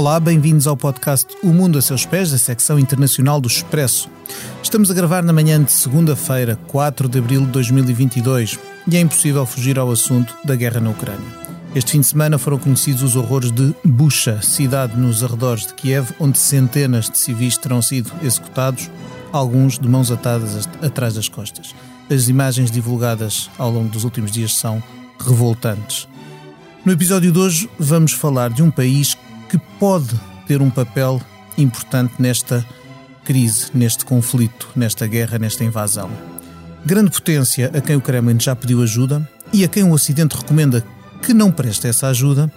Olá, bem-vindos ao podcast O Mundo a Seus Pés, da secção internacional do Expresso. Estamos a gravar na manhã de segunda-feira, 4 de abril de 2022, e é impossível fugir ao assunto da guerra na Ucrânia. Este fim de semana foram conhecidos os horrores de Bucha, cidade nos arredores de Kiev, onde centenas de civis terão sido executados, alguns de mãos atadas atrás das costas. As imagens divulgadas ao longo dos últimos dias são revoltantes. No episódio de hoje vamos falar de um país que pode ter um papel importante nesta crise, neste conflito, nesta guerra, nesta invasão. Grande potência a quem o Kremlin já pediu ajuda e a quem o Ocidente recomenda que não preste essa ajuda,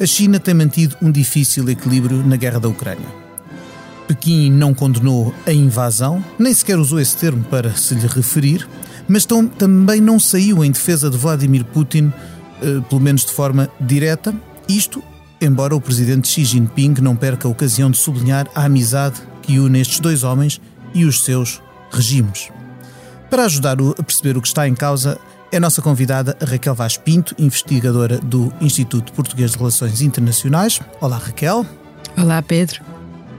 a China tem mantido um difícil equilíbrio na guerra da Ucrânia. Pequim não condenou a invasão, nem sequer usou esse termo para se lhe referir, mas também não saiu em defesa de Vladimir Putin, eh, pelo menos de forma direta, isto embora o presidente Xi Jinping não perca a ocasião de sublinhar a amizade que une estes dois homens e os seus regimes. Para ajudar a perceber o que está em causa, é a nossa convidada Raquel Vaz Pinto, investigadora do Instituto Português de Relações Internacionais. Olá, Raquel. Olá, Pedro.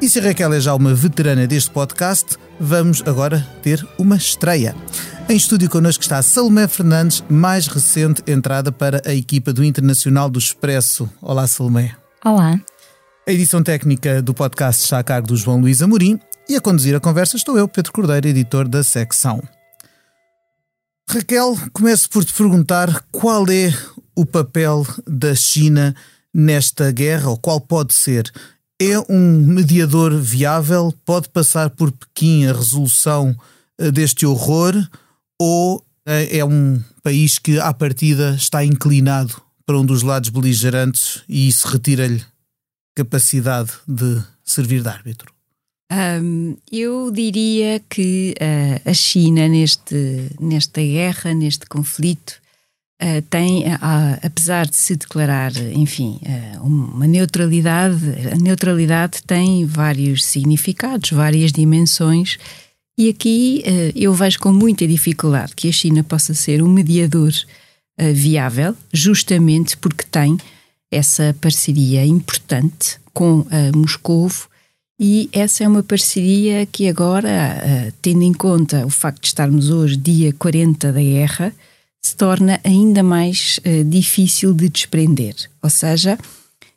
E se a Raquel é já uma veterana deste podcast, vamos agora ter uma estreia. Em estúdio connosco está Salomé Fernandes, mais recente entrada para a equipa do Internacional do Expresso. Olá, Salomé. Olá. A edição técnica do podcast está a cargo do João Luís Amorim e a conduzir a conversa estou eu, Pedro Cordeiro, editor da secção. Raquel, começo por te perguntar qual é o papel da China nesta guerra, ou qual pode ser. É um mediador viável? Pode passar por Pequim a resolução eh, deste horror? ou é, é um país que, à partida, está inclinado para um dos lados beligerantes e isso retira-lhe capacidade de servir de árbitro? Um, eu diria que uh, a China, neste, nesta guerra, neste conflito, uh, tem, uh, apesar de se declarar, enfim, uma neutralidade, a neutralidade tem vários significados, várias dimensões e aqui eu vejo com muita dificuldade que a China possa ser um mediador viável, justamente porque tem essa parceria importante com Moscovo e essa é uma parceria que agora, tendo em conta o facto de estarmos hoje, dia 40 da guerra, se torna ainda mais difícil de desprender. Ou seja,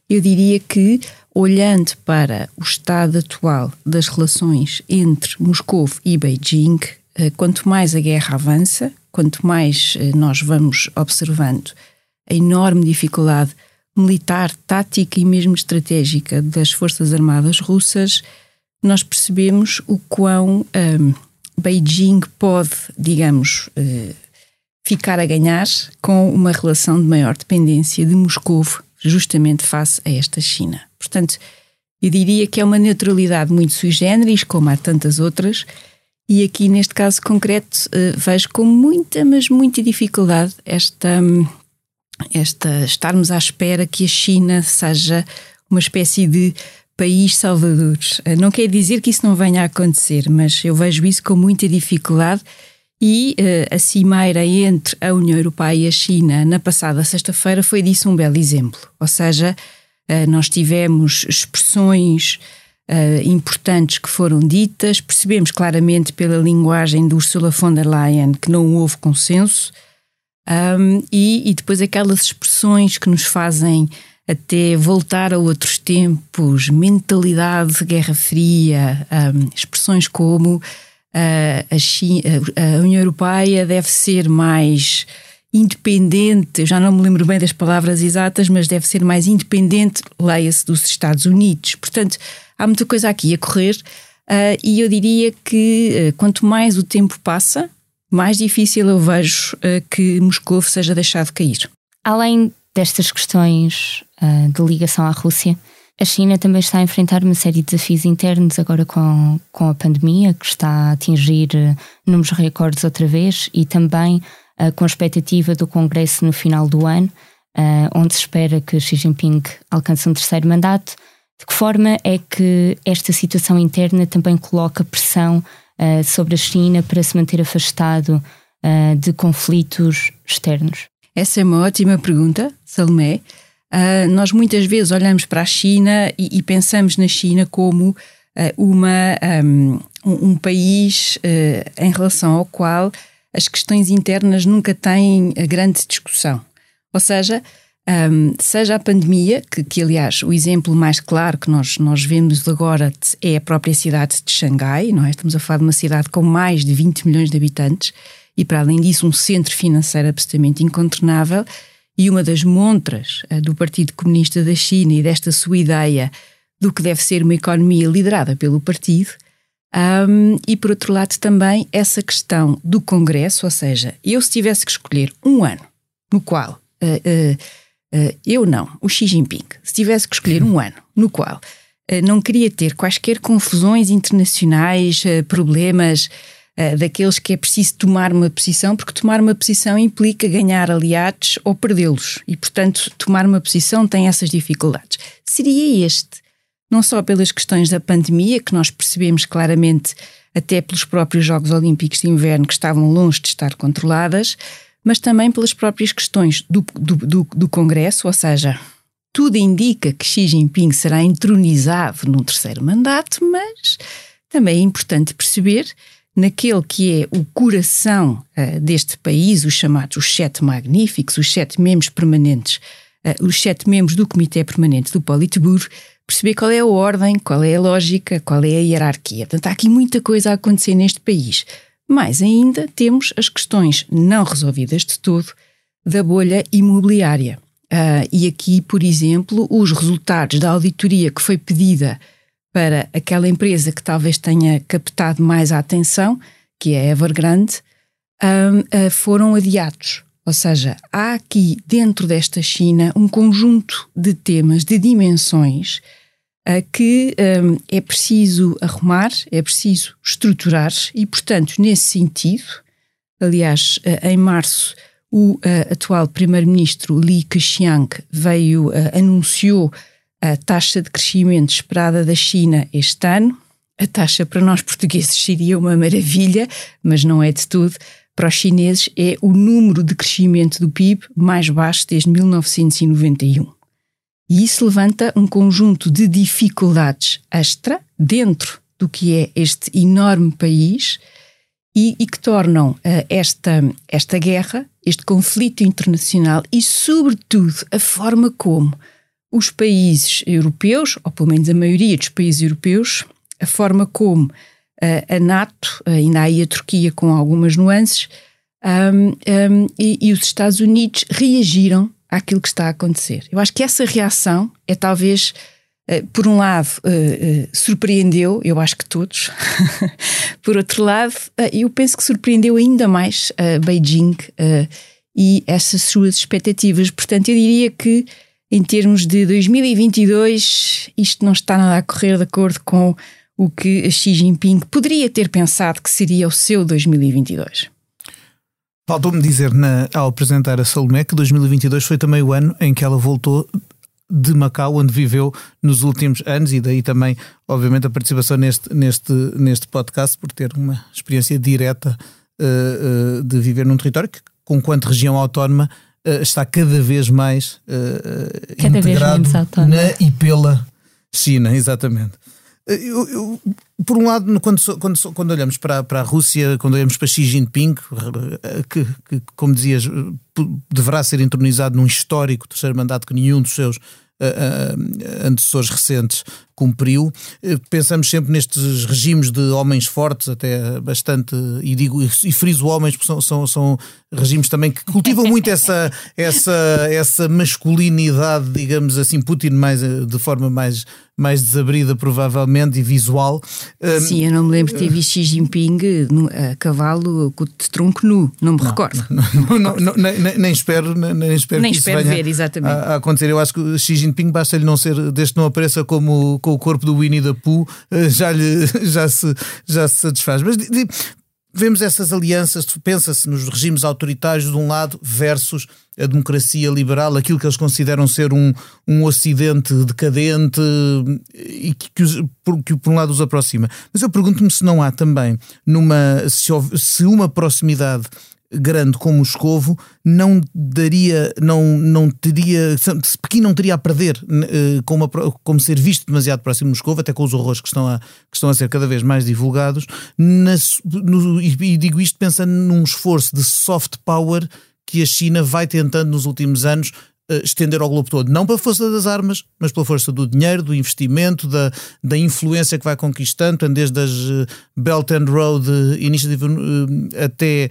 eu diria que olhando para o estado atual das relações entre Moscou e Beijing, eh, quanto mais a guerra avança, quanto mais eh, nós vamos observando a enorme dificuldade militar, tática e mesmo estratégica das Forças Armadas russas, nós percebemos o quão um, ehm, Beijing pode, digamos, uh, ficar a ganhar com uma relação de maior dependência de Moscou justamente face a esta China. Portanto, eu diria que é uma neutralidade muito sui generis, como há tantas outras, e aqui neste caso concreto uh, vejo com muita, mas muita dificuldade esta, esta estarmos à espera que a China seja uma espécie de país salvador. Uh, não quer dizer que isso não venha a acontecer, mas eu vejo isso com muita dificuldade e uh, a cimeira entre a União Europeia e a China na passada sexta-feira foi disso um belo exemplo. Ou seja, uh, nós tivemos expressões uh, importantes que foram ditas, percebemos claramente pela linguagem de Ursula von der Leyen que não houve consenso, um, e, e depois aquelas expressões que nos fazem até voltar a outros tempos, mentalidade de Guerra Fria, um, expressões como a, China, a União Europeia deve ser mais independente, eu já não me lembro bem das palavras exatas, mas deve ser mais independente, leia-se, dos Estados Unidos. Portanto, há muita coisa aqui a correr uh, e eu diria que uh, quanto mais o tempo passa, mais difícil eu vejo uh, que Moscou seja deixado cair. Além destas questões de ligação à Rússia, a China também está a enfrentar uma série de desafios internos agora com, com a pandemia, que está a atingir números recordes outra vez, e também uh, com a expectativa do Congresso no final do ano, uh, onde se espera que Xi Jinping alcance um terceiro mandato. De que forma é que esta situação interna também coloca pressão uh, sobre a China para se manter afastado de conflitos externos? Essa é uma ótima pergunta, Salomé. Uh, nós muitas vezes olhamos para a China e, e pensamos na China como uh, uma, um, um, país uh, em relação ao qual as questões internas nunca têm grande discussão. Ou seja, um, seja a pandemia, que, que, aliás o exemplo mais claro que nós, nós vemos agora é a própria cidade de Xangai, não é? Estamos a falar de uma cidade com mais de 20 milhões de habitantes e, para além disso, um centro financeiro absolutamente incontornável. E uma das montras uh, do Partido Comunista da China e desta sua ideia do que deve ser uma economia liderada pelo partido um, e por outro lado também essa questão do Congresso, ou seja, eu se tivesse que escolher um ano no qual uh, uh, eu não, o Xi Jinping, se tivesse que escolher um ano no qual não queria ter quaisquer confusões internacionais, problemas daqueles que é preciso tomar uma posição, porque tomar uma posição implica ganhar aliados ou perdê-los, e portanto tomar uma posição tem essas dificuldades. Seria este não só pelas questões da pandemia, que nós percebemos claramente até pelos próprios Jogos Olímpicos de Inverno, que estavam longe de estar controladas, mas também pelas próprias questões do, do, do, do Congresso, ou seja, tudo indica que Xi Jinping será entronizado num terceiro mandato, mas também é importante perceber naquele que é o coração uh, deste país, os chamados os sete magníficos, os sete membros permanentes, uh, os sete membros do Comitê Permanente do Politburo, perceber qual é a ordem, qual é a lógica, qual é a hierarquia. Portanto, há aqui muita coisa a acontecer neste país. Mais ainda, temos as questões não resolvidas de todo da bolha imobiliária. Uh, e aqui, por exemplo, os resultados da auditoria que foi pedida para aquela empresa que talvez tenha captado mais a atenção, que é a Evergrande, uh, uh, foram adiados. Ou seja, há aqui dentro desta China um conjunto de temas, de dimensões uh, que um, é preciso arrumar, é preciso estruturar e, portanto, nesse sentido, aliás, uh, em março, o uh, atual primeiro-ministro Li Keqiang veio, anunciou a taxa de crescimento esperada da China este ano. A taxa para nós portugueses seria uma maravilha, mas não é de tudo para os chineses é o número de crescimento do PIB mais baixo desde 1991. E isso levanta um conjunto de dificuldades extra dentro do que é este enorme país e, e que tornam uh, esta, esta guerra, este conflito internacional e, sobretudo, a forma como os países europeus, ou pelo menos a maioria dos países europeus, a forma como a NATO, ainda aí a Turquia com algumas nuances, um, um, e, e, os Estados Unidos reagiram àquilo que está a acontecer. Eu acho que essa reação é talvez, uh, por um lado, uh, uh, surpreendeu, eu acho que todos, por outro lado, eu penso que surpreendeu ainda mais Beijing e essas suas expectativas. Portanto, eu diria que em termos de 2022, isto não está nada a correr de acordo com o que Xi Jinping poderia ter pensado que seria o seu 2022. Faltou-me dizer na, ao apresentar a Salomé que 2022 foi também o ano em que ela voltou de Macau, onde viveu nos últimos anos, e daí também, obviamente, a participação neste, neste, neste podcast, por ter uma experiência direta uh, uh, de viver num território que, com quanto região autónoma, está cada vez mais cada integrado vez na e pela China, exatamente. Eu, eu, por um lado, quando, quando, quando olhamos para, para a Rússia, quando olhamos para Xi Jinping, que, que, como dizias, deverá ser entronizado num histórico terceiro mandato que nenhum dos seus antecessores recentes cumpriu. Eh, pensamos sempre nestes regimes de homens fortes, até bastante, e digo e friso homens, porque são, são, são regimes também que cultivam muito essa, essa, essa masculinidade, digamos assim, Putin mais, de forma mais, mais desabrida, provavelmente, e visual. Sim, eu não me lembro de ter visto Xi Jinping a cavalo de tronco nu, não me não, recordo. Não, não, nem, nem, espero, nem espero nem que espero isso ver, exatamente. A, a, acontecer. Eu acho que Xi Jinping basta-lhe não ser, desde que não apareça como com o corpo do Winnie the Pooh, eh, já, lhe, já, se, já se satisfaz. Mas vemos essas alianças, pensa-se nos regimes autoritários de um lado versus a democracia liberal, aquilo que eles consideram ser um, um ocidente decadente e que, que, que, por um lado os aproxima. Mas eu pergunto-me se não há também numa se, se uma proximidade grande como Moscovo não daria, não, não teria, Pequim não teria a perder uh, como, como ser visto demasiado próximo de Moscovo, até com os horrores que estão a, que estão a ser cada vez mais divulgados, na, no, e digo isto pensando num esforço de soft power que a China vai tentando nos últimos anos estender ao globo todo. Não pela força das armas, mas pela força do dinheiro, do investimento, da, da influência que vai conquistando, desde as uh, Belt and Road Initiative uh, até,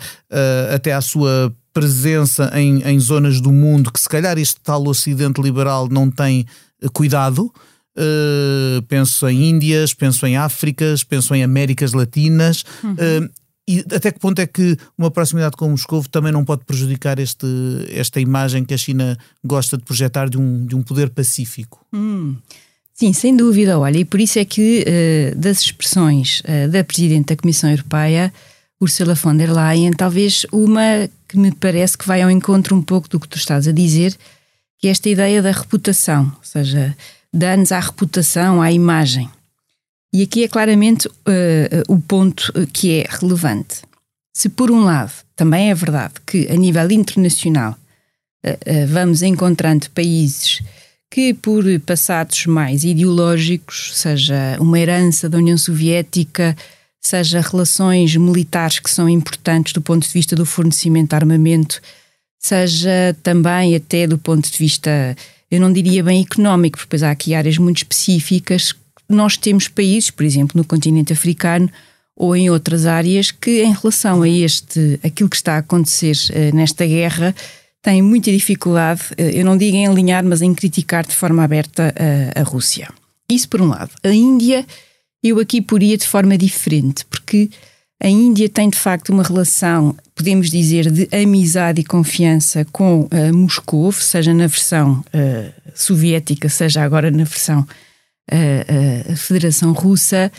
até à sua presença em, em zonas do mundo que se calhar este tal ocidente liberal não tem cuidado. Uh, penso em Índias, penso em Áfricas, penso em Américas Latinas. Uhum. Uh, e até que ponto é que uma proximidade com Moscou também não pode prejudicar este, esta imagem que a China gosta de projetar de um, de um poder pacífico? Hum. Sim, sem dúvida. Olha, e por isso é que uh, das expressões uh, da Presidente da Comissão Europeia, Ursula von der Leyen, talvez uma que me parece que vai ao encontro um pouco do que tu estás a dizer, que é esta ideia da reputação, ou seja, danos à reputação, à imagem. E aqui é claramente uh, o ponto que é relevante. Se, por um lado, também é verdade que, a nível internacional, uh, uh, vamos encontrando países que, por passados mais ideológicos, seja uma herança da União Soviética, seja relações militares que são importantes do ponto de vista do fornecimento de armamento, seja também até do ponto de vista, eu não diria bem económico, porque há aqui áreas muito específicas nós temos países, por exemplo, no continente africano ou em outras áreas que, em relação a este, aquilo que está a acontecer uh, nesta guerra, têm muita dificuldade, uh, eu não digo em alinhar, mas em criticar de forma aberta uh, a Rússia. Isso por um lado. A Índia, eu aqui poria de forma diferente, porque a Índia tem de facto uma relação, podemos dizer, de amizade e confiança com uh, Moscou, seja na versão soviética, seja agora na versão a, a Federação Russa,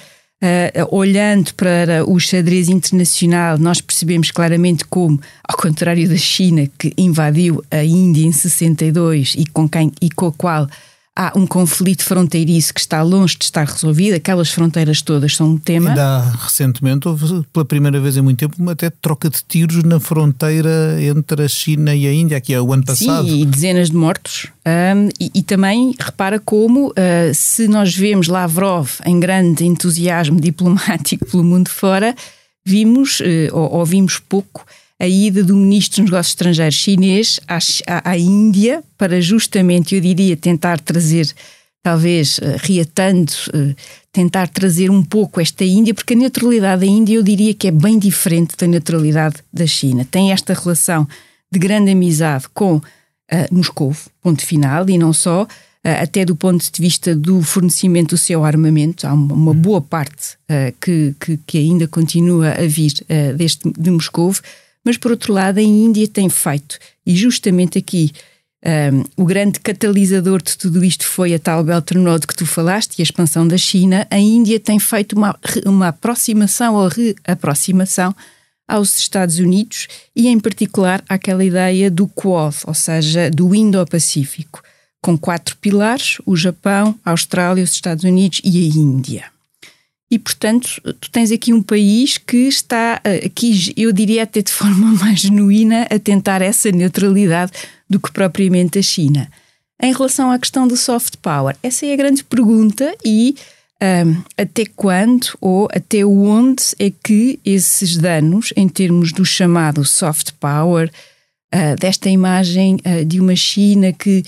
uh, olhando para o xadrez internacional, nós percebemos claramente como, ao contrário da China, que invadiu a Índia em 62 e com, quem, e com a qual há um conflito fronteiriço que está longe de estar resolvido, aquelas fronteiras todas são um tema. Ainda recentemente houve, pela primeira vez em muito tempo, uma até troca de tiros na fronteira entre a China e a Índia, aqui é o ano passado. Sim, e dezenas de mortos. Um, e, e, também repara como, uh, se nós vemos Lavrov em grande entusiasmo diplomático pelo mundo fora, vimos, uh, ou, ou vimos pouco, a ida do ministro dos Negócios Estrangeiros chinês à, à, Índia para justamente, eu diria, tentar trazer, talvez uh, reatando, uh, tentar trazer um pouco esta Índia, porque a neutralidade da Índia eu diria que é bem diferente da neutralidade da China. Tem esta relação de grande amizade com uh, Moscou, ponto final, e não só, até do ponto de vista do fornecimento do seu armamento, há uma, boa parte uh, que, que, que, ainda continua a vir uh, deste, de Moscou, mas, por outro lado, a Índia tem feito, e justamente aqui um, o grande catalisador de tudo isto foi a tal Belt Road que tu falaste e a expansão da China. A Índia tem feito uma, uma aproximação ou reaproximação aos Estados Unidos e, em particular, àquela ideia do Quad, ou seja, do Indo-Pacífico, com quatro pilares: o Japão, a Austrália, os Estados Unidos e a Índia. E, portanto, tu tens aqui um país que está, eh, aqui eu diria até de forma mais genuína, a tentar essa neutralidade do que propriamente a China. Em relação à questão do soft power, essa é a grande pergunta e um, até quando ou até onde é que esses danos, em termos do chamado soft power, uh, desta imagem uh, de uma China que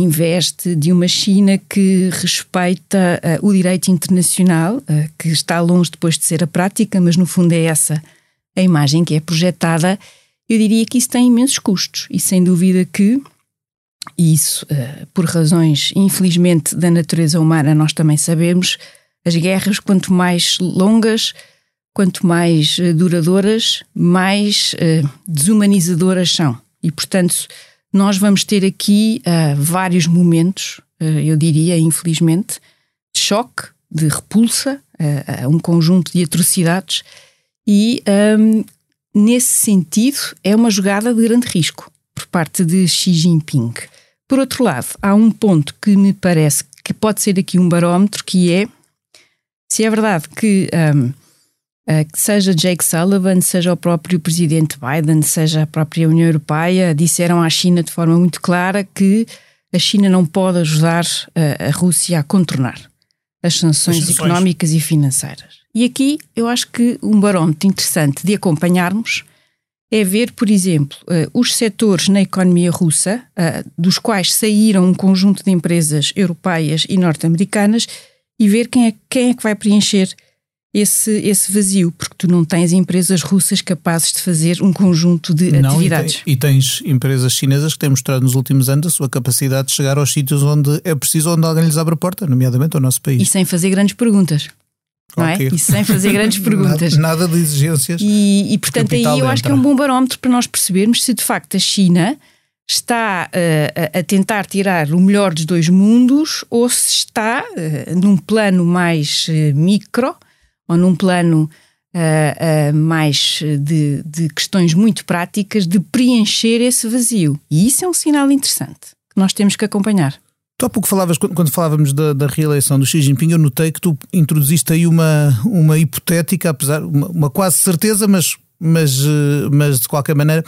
investe de uma China que respeita uh, o direito internacional, uh, que está longe depois de ser a prática, mas no fundo é essa a imagem que é projetada. Eu diria que isso tem imensos custos e sem dúvida que isso, uh, por razões infelizmente da natureza humana, nós também sabemos, as guerras quanto mais longas, quanto mais duradouras, mais desumanizadoras são. E portanto nós vamos ter aqui uh, vários momentos, uh, eu diria, infelizmente, de choque, de repulsa, uh, um conjunto de atrocidades, e um, nesse sentido é uma jogada de grande risco por parte de Xi Jinping. Por outro lado, há um ponto que me parece que pode ser aqui um barómetro, que é se é verdade que um, Uh, seja Jake Sullivan, seja o próprio presidente Biden, seja a própria União Europeia, disseram à China de forma muito clara que a China não pode ajudar uh, a Rússia a contornar as sanções, as sanções económicas e financeiras. E aqui eu acho que um barómetro interessante de acompanharmos é ver, por exemplo, uh, os setores na economia russa, dos quais saíram um conjunto de empresas europeias e norte-americanas, e ver quem é, quem é que vai preencher esse, esse vazio, porque tu não tens empresas russas capazes de fazer um conjunto de não, atividades. E, tem, e, tens empresas chinesas que têm mostrado nos últimos anos a sua capacidade de chegar aos sítios onde é preciso, onde alguém lhes abre a porta, nomeadamente ao nosso país. E sem fazer grandes perguntas. Não é? E sem fazer grandes perguntas. nada, nada, de exigências. E, e portanto, aí eu entra. acho que é um bom barómetro para nós percebermos se de facto a China está uh, a tentar tirar o melhor dos dois mundos ou se está uh, num plano mais uh, micro ou num plano uh, uh, mais de, de, questões muito práticas de preencher esse vazio. E isso é um sinal interessante que nós temos que acompanhar. Tu há pouco falavas, quando falávamos da, da, reeleição do Xi Jinping, eu notei que tu introduziste aí uma, uma hipotética, apesar, uma, uma quase certeza, mas, mas, eh, mas de qualquer maneira.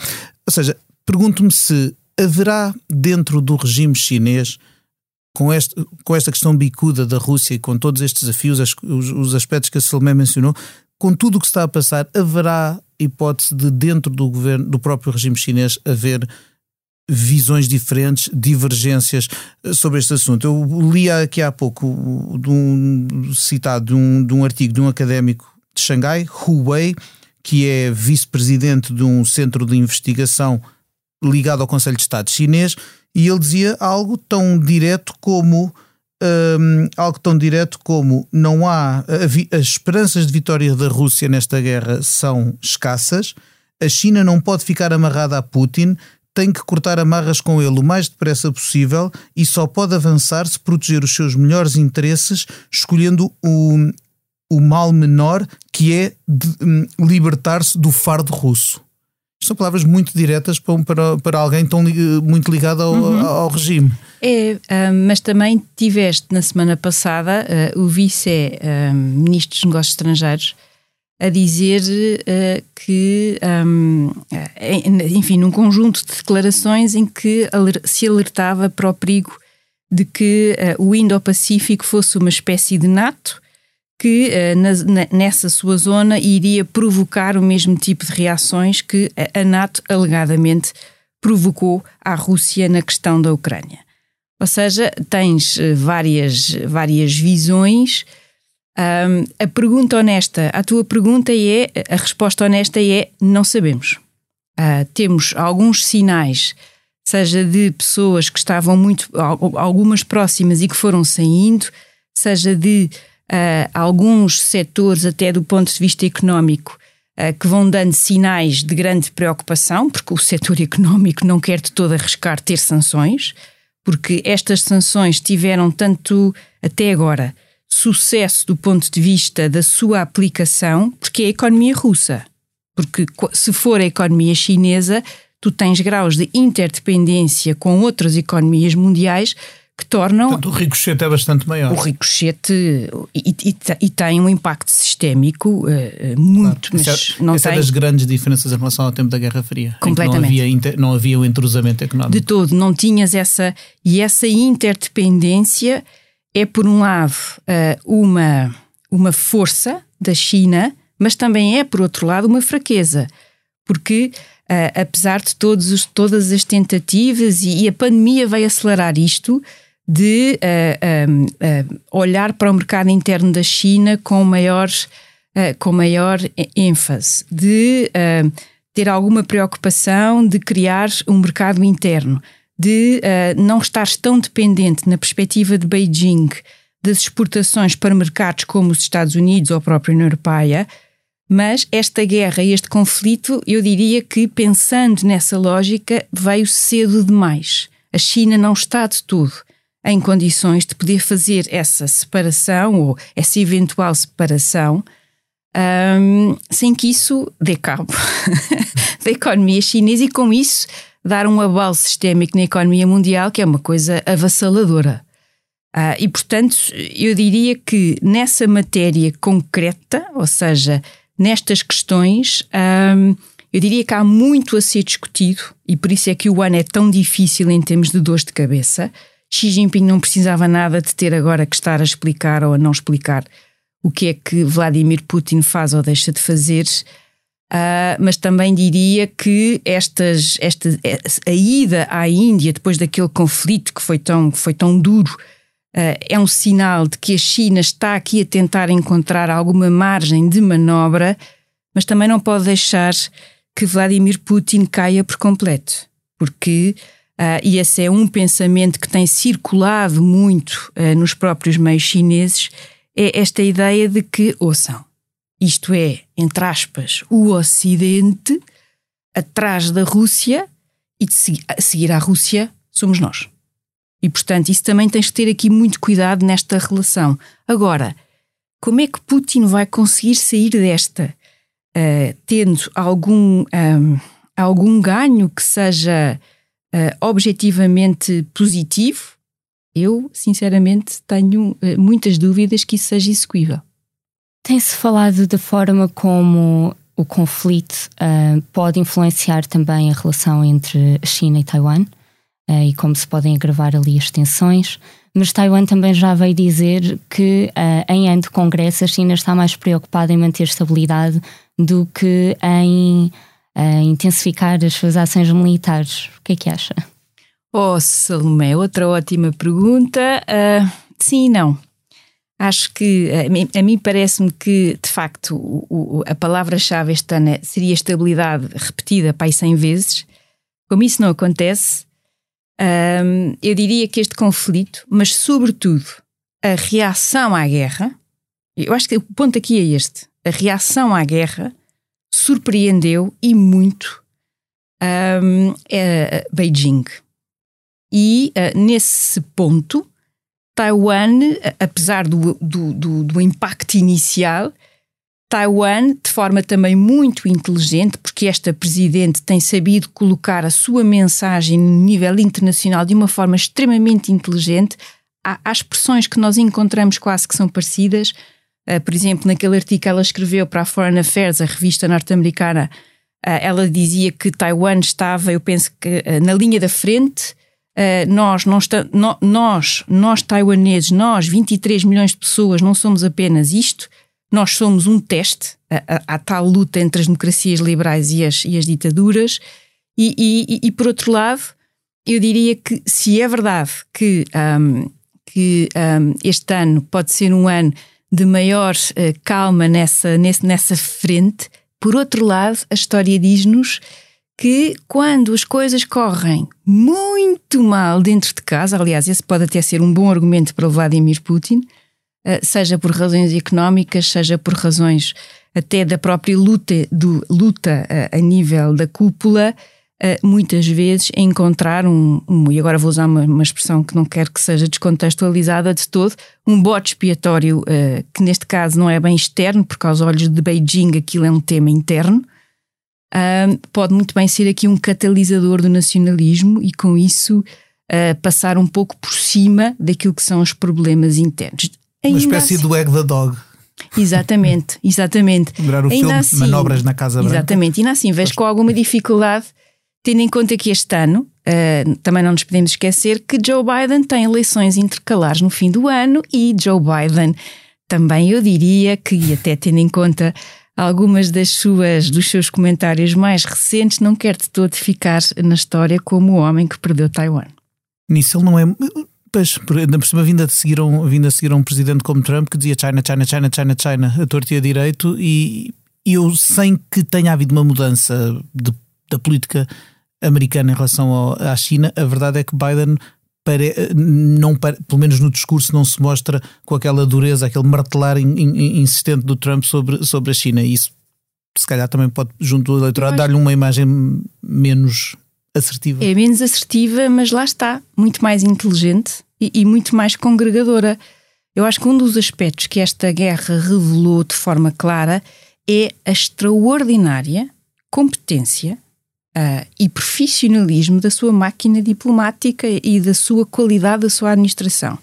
Ou seja, pergunto-me se haverá dentro do regime chinês com, este, com esta questão bicuda da Rússia e com todos estes desafios, as, os, os, aspectos que a Salomé mencionou, com tudo o que está a passar, haverá hipótese de, dentro do governo, do próprio regime chinês, haver visões diferentes, divergências eh, sobre este assunto. Eu li aqui há pouco de um, citado de um, de um artigo de um académico de Xangai, Hu Wei, que é vice-presidente de um centro de investigação ligado ao Conselho de Estado chinês, e ele dizia algo tão direto como um, algo tão direto como não há as esperanças de vitória da Rússia nesta guerra são escassas, a China não pode ficar amarrada a Putin, tem que cortar amarras com ele o mais depressa possível e só pode avançar se proteger os seus melhores interesses, escolhendo o, o mal menor que é um, libertar-se do fardo russo são palavras muito diretas para, para, alguém tão muito ligado ao, uhum. ao regime. É, uh, mas também tiveste na semana passada uh, o vice-ministro dos Negócios Estrangeiros a dizer uh, que, um, enfim, num conjunto de declarações em que se alertava para o perigo de que o Indo-Pacífico fosse uma espécie de NATO que na, nessa sua zona iria provocar o mesmo tipo de reações que a NATO alegadamente provocou à Rússia na questão da Ucrânia. Ou seja, tens uh, várias, várias visões. Um, a pergunta honesta, a tua pergunta é, a resposta honesta é não sabemos. Uh, temos alguns sinais, seja de pessoas que estavam muito, algumas próximas e que foram saindo, seja de uh, alguns setores, até do ponto de vista económico, uh, que vão dando sinais de grande preocupação, porque o setor económico não quer de todo arriscar ter sanções, porque estas sanções tiveram tanto, até agora, sucesso do ponto de vista da sua aplicação, porque é a economia russa. Porque se for a economia chinesa, tu tens graus de interdependência com outras economias mundiais que tornam. Portanto, o ricochete é bastante maior. O ricochete e, e, e tem um impacto sistémico uh, muito, claro. mas é, não essa é tem. é das grandes diferenças em relação ao tempo da Guerra Fria. Completamente. Não havia, inter, não havia o entrosamento económico. De todo, não tinhas essa. E essa interdependência é, por um lado, uh, uma, uma força da China, mas também é, por outro lado, uma fraqueza. Porque uh, apesar de todos os, todas as tentativas, e, e, a pandemia veio acelerar isto, de uh, olhar para o mercado interno da China com maior, com maior ênfase, de ter alguma preocupação de criar um mercado interno, de não estar tão dependente na perspectiva de Beijing das exportações para mercados como os Estados Unidos ou a própria União Europeia, mas esta guerra e este conflito, eu diria que, pensando nessa lógica, veio cedo demais. A China não está de todo em condições de poder fazer essa separação ou essa eventual separação um, sem que isso dê cabo da economia chinesa e, com isso, dar um abalo sistémico na economia mundial, que é uma coisa avassaladora. Uh, e, portanto, eu diria que nessa matéria concreta, ou seja, nestas questões, um, eu diria que há muito a ser discutido e por isso é que o ano é tão difícil em termos de dores de cabeça. Xi Jinping não precisava nada de ter agora que estar a explicar ou a não explicar o que é que Vladimir Putin faz ou deixa de fazer. Uh, mas também diria que estas, esta, a ida à Índia depois daquele conflito que foi tão, foi tão duro uh, é um sinal de que a China está aqui a tentar encontrar alguma margem de manobra, mas também não pode deixar que Vladimir Putin caia por completo, porque uh, e esse é um pensamento que tem circulado muito uh, nos próprios meios chineses, é esta ideia de que, ouçam, isto é, entre aspas, o Ocidente atrás da Rússia e de seguir a Rússia somos nós. E, portanto, isso também tens de ter aqui muito cuidado nesta relação. Agora, como é que Putin vai conseguir sair desta uh, tendo algum, um, algum ganho que seja uh, objetivamente positivo? Eu, sinceramente, tenho uh, muitas dúvidas que isso seja execuível. Tem-se falado da forma como o conflito pode influenciar também a relação entre a China e Taiwan? uh, e como se podem agravar ali as tensões. Mas Taiwan também já veio dizer que uh, em ano de Congresso a China está mais preocupada em manter estabilidade do que em uh, intensificar as suas ações militares. O que é que acha? Oh, Salomé, outra ótima pergunta. Uh, sim e não. Acho que a mim, parece-me que, de facto, o, o, a palavra-chave este ano é, seria estabilidade repetida para aí 100 vezes. Como isso não acontece, um, eu diria que este conflito, mas sobretudo a reação à guerra, eu acho que o ponto aqui é este: a reação à guerra surpreendeu e muito um, é Beijing. E uh, nesse ponto, Taiwan, apesar do, do, do, do impacto inicial, Taiwan, de forma também muito inteligente, porque esta presidente tem sabido colocar a sua mensagem no nível internacional de uma forma extremamente inteligente. Há, há expressões que nós encontramos quase que são parecidas. Uh, por exemplo, naquele artigo que ela escreveu para a Foreign Affairs, a revista norte-americana, uh, ela dizia que Taiwan estava, eu penso que uh, na linha da frente. nós, não está, nós, nós taiwaneses, nós, 23 milhões de pessoas, não somos apenas isto nós somos um teste à, tal luta entre as democracias liberais e as, e as ditaduras, e, e, e, por outro lado, eu diria que se é verdade que, um, que um, este ano pode ser um ano de maior uh, calma nessa, nesse, nessa frente, por outro lado, a história diz-nos que quando as coisas correm muito mal dentro de casa, aliás, esse pode até ser um bom argumento para Vladimir Putin, eh, seja por razões económicas, seja por razões até da própria luta, do, luta eh, a nível da cúpula, eh, muitas vezes encontrar um, um, e agora vou usar uma, uma, expressão que não quero que seja descontextualizada de todo, um bote expiatório que neste caso não é bem externo, porque aos olhos de Beijing aquilo é um tema interno, pode muito bem ser aqui um catalisador do nacionalismo e com isso passar um pouco por cima daquilo que são os problemas internos. Uma espécie assim, do egg the dog. Exatamente, exatamente. Lembrar o ainda filme assim, Manobras na Casa Branca. Exatamente, e ainda assim vejo com alguma dificuldade, tendo em conta que este ano, uh, também não nos podemos esquecer que Joe Biden tem eleições intercalares no fim do ano e Joe Biden também eu diria que, até tendo em conta algumas das suas dos seus comentários mais recentes, não quer de todo ficar na história como o homem que perdeu Taiwan. Nisso ele não é. Pois, ainda por cima, vindo a, seguir um, vindo a seguir um presidente como Trump que dizia China, China, China, China, China, a torta e a direito, e eu, sem que tenha havido uma mudança de, da política americana em relação ao, à China, a verdade é que Biden pare, não, pelo menos no discurso, não se mostra com aquela dureza, aquele martelar in, in, insistente do Trump sobre, sobre a China. E isso, se calhar, também pode, junto do eleitorado, dar-lhe uma imagem menos assertiva. É menos assertiva, mas lá está, muito mais inteligente e, e muito mais congregadora. Eu acho que um dos aspectos que esta guerra revelou de forma clara é a extraordinária competência uh, e profissionalismo da sua máquina diplomática e da sua qualidade da sua administração.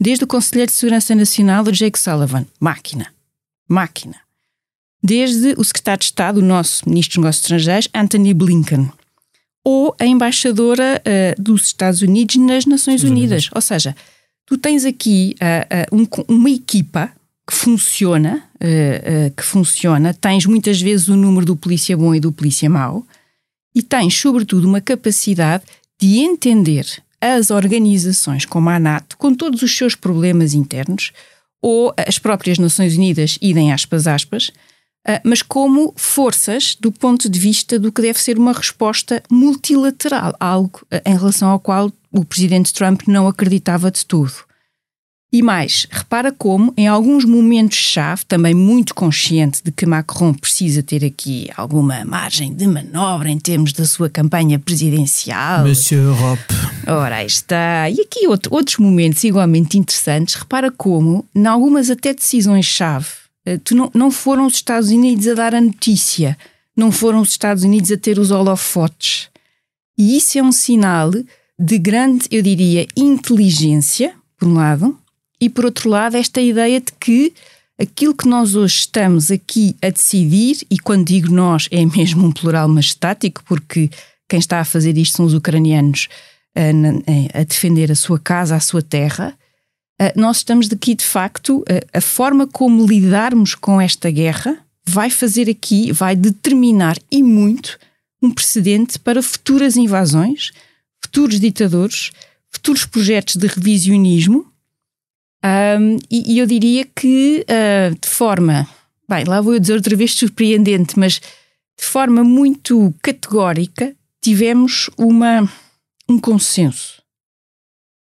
Desde o Conselheiro de Segurança Nacional, o Jake Sullivan, máquina, máquina. Desde o Secretário de Estado, o nosso Ministro dos Negócios Estrangeiros, Anthony Blinken, ou a embaixadora uh, dos Estados Unidos nas Nações Unidas. Ou seja, tu tens aqui uh, um, uma equipa que funciona, que funciona, tens muitas vezes o número do polícia bom e do polícia mau, e tens, sobretudo, uma capacidade de entender as organizações como a NATO, com todos os seus problemas internos, ou as próprias Nações Unidas, idem aspas aspas, ah, mas como forças do ponto de vista do que deve ser uma resposta multilateral, algo ah, em relação ao qual o presidente Trump não acreditava de tudo. E mais, repara como, em alguns momentos-chave, também muito consciente de que Macron precisa ter aqui alguma margem de manobra em termos da sua campanha presidencial. Monsieur Europe. Ora, aí está. E aqui outro, outros momentos igualmente interessantes. Repara como, em algumas até decisões-chave, eh, não, não foram os Estados Unidos a dar a notícia, não foram os Estados Unidos a ter os holofotes. E isso é um sinal de grande, eu diria, inteligência, por um lado, e por outro lado, esta ideia de que aquilo que nós hoje estamos aqui a decidir, e quando digo nós é mesmo um plural majestático, porque quem está a fazer isto são os ucranianos a, eh, a defender a sua casa, a sua terra, eh, nós estamos aqui de facto, eh, a forma como lidarmos com esta guerra vai fazer aqui, vai determinar e muito um precedente para futuras invasões, futuros ditadores, futuros projetos de revisionismo um, e, e, eu diria que uh, de forma, bem, lá vou eu dizer outra vez surpreendente, mas de forma muito categórica tivemos uma, um consenso.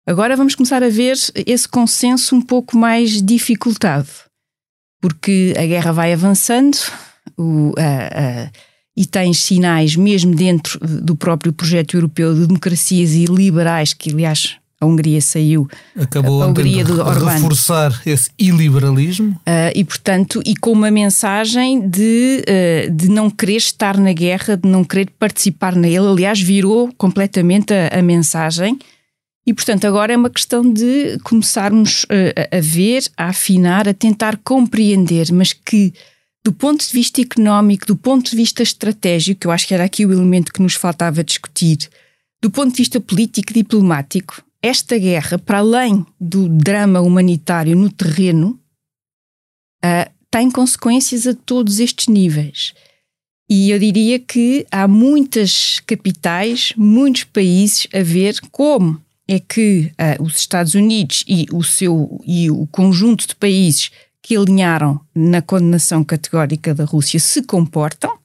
Agora vamos começar a ver esse consenso um pouco mais dificultado, porque a guerra vai avançando o, e tens sinais, mesmo dentro do próprio projeto europeu de democracias e liberais, que aliás a Hungria saiu Acabou a Hungria do Orbán. reforçar esse iliberalismo. Uh, e, portanto, e com uma mensagem de, uh, de não querer estar na guerra, de não querer participar nele. Aliás, virou completamente a, a mensagem. E, portanto, agora é uma questão de começarmos uh, a ver, a afinar, a tentar compreender, mas que, do ponto de vista económico, do ponto de vista estratégico, eu acho que era aqui o elemento que nos faltava discutir, do ponto de vista político e diplomático, esta guerra, para além do drama humanitário no terreno, uh, tem consequências a todos estes níveis. E eu diria que há muitas capitais, muitos países a ver como é que uh, os Estados Unidos e o seu e o conjunto de países que alinharam na condenação categórica da Rússia se comportam,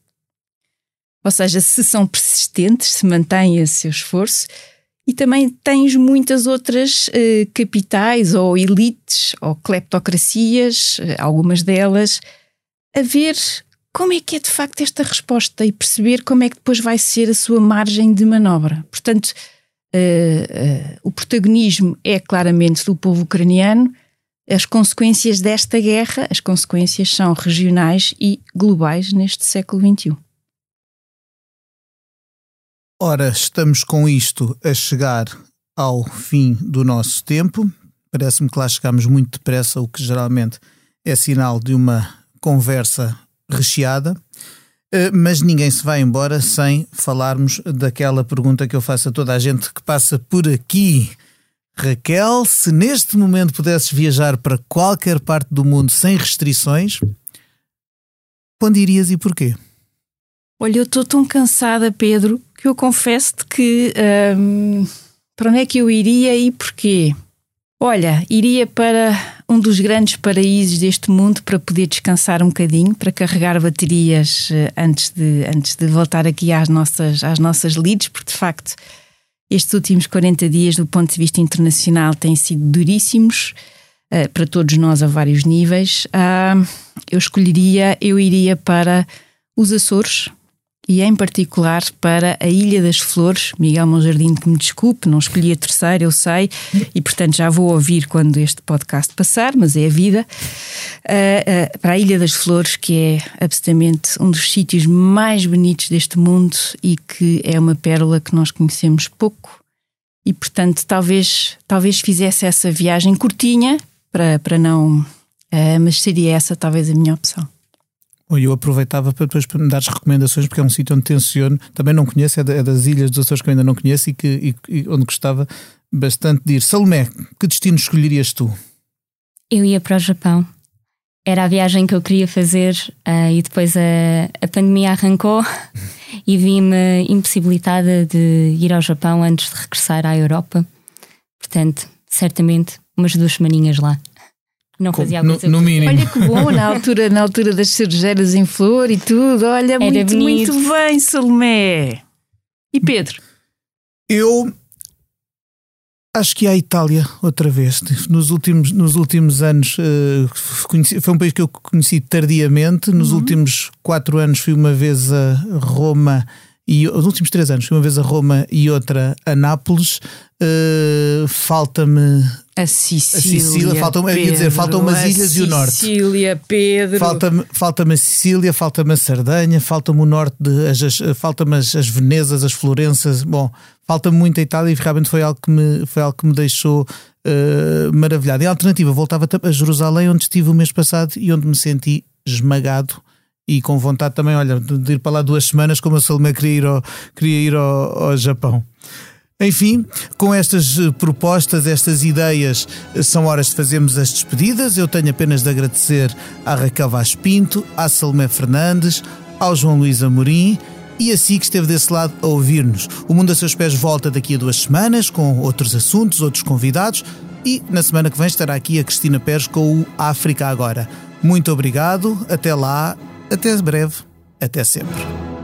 ou seja, se são persistentes, se mantêm esse seu esforço, e também tens muitas outras uh, capitais ou elites ou cleptocracias, uh, algumas delas, a ver como é que é de facto esta resposta e perceber como é que depois vai ser a sua margem de manobra. Portanto, uh, o protagonismo é claramente do povo ucraniano. As consequências desta guerra, as consequências são regionais e globais neste século XXI. Ora, estamos com isto a chegar ao fim do nosso tempo. Parece-me que lá chegamos muito depressa, o que geralmente é sinal de uma conversa recheada. Eh, mas ninguém se vai embora sem falarmos daquela pergunta que eu faço a toda a gente que passa por aqui. Raquel, se neste momento pudesses viajar para qualquer parte do mundo sem restrições, Onde irias e porquê? Olha, eu estou tão cansada, Pedro, que eu confesso-te que hum, para onde é que eu iria e porquê? Olha, iria para um dos grandes paraísos deste mundo para poder descansar um bocadinho, para carregar baterias eh, antes de, antes de voltar aqui às nossas, às nossas leads, porque de facto estes últimos 40 dias, do ponto de vista internacional, têm sido duríssimos uh, para todos nós a vários níveis. Uh, eu escolheria, eu iria para os Açores, e em particular para a Ilha das Flores. Miguel Monjardim, que me desculpe, não escolhi a terceira, eu sei, e portanto já vou ouvir quando este podcast passar, mas é a vida. Uh, uh, para a Ilha das Flores, que é absolutamente um dos sítios mais bonitos deste mundo e que é uma pérola que nós conhecemos pouco. E portanto, talvez, talvez fizesse essa viagem curtinha para, para não. Uh, mas seria essa talvez a minha opção. Eu aproveitava para depois me dar recomendações, porque é um sítio onde tenciono, também não conheço, é, das ilhas dos Açores que eu ainda não conheço e, que, e, e onde gostava bastante de ir. Salomé, que destino escolherias tu? Eu ia para o Japão. Era a viagem que eu queria fazer uh, e depois a, a pandemia arrancou e vi-me impossibilitada de ir ao Japão antes de regressar à Europa. Portanto, certamente umas duas semaninhas lá. Não fazia no, no mínimo. Olha que bom, na altura, na altura das cerejeiras em flor e tudo. Olha, Era muito, bonito. muito bem, Salomé. E Pedro? Eu acho que a Itália outra vez. Nos últimos, nos últimos anos uh, conheci, foi um país que eu conheci tardiamente. Nos uhum. últimos quatro anos fui uma vez a Roma e os últimos três anos uma vez a Roma e outra a Nápoles. Uh, falta-me a Sicília. A Sicília, faltam, Pedro, dizer, faltam umas ilhas Sicília, e o norte. Sicília, Pedro. Falta-me falta a Sicília, falta-me a Sardanha, falta-me o norte, falta-me as, as Venezas, as Florenças. Bom, falta-me muito a Itália e realmente foi algo que me, foi algo que me deixou uh, maravilhado. Em alternativa, voltava a Jerusalém, onde estive o mês passado e onde me senti esmagado e com vontade também, olha, de ir para lá duas semanas, como a Salomé queria ir ao, queria ir ao, ao Japão. Enfim, com estas eh, propostas, estas ideias, eh, são horas de fazermos as despedidas. Eu tenho apenas de agradecer à Raquel Vaz Pinto, à Salomé Fernandes, ao João Luís Amorim e a si que esteve desse lado a ouvir-nos. O Mundo a Seus Pés volta daqui a duas semanas com outros assuntos, outros convidados e na semana que vem estará aqui a Cristina Pérez com o África Agora. Muito obrigado, até lá, até breve, até sempre.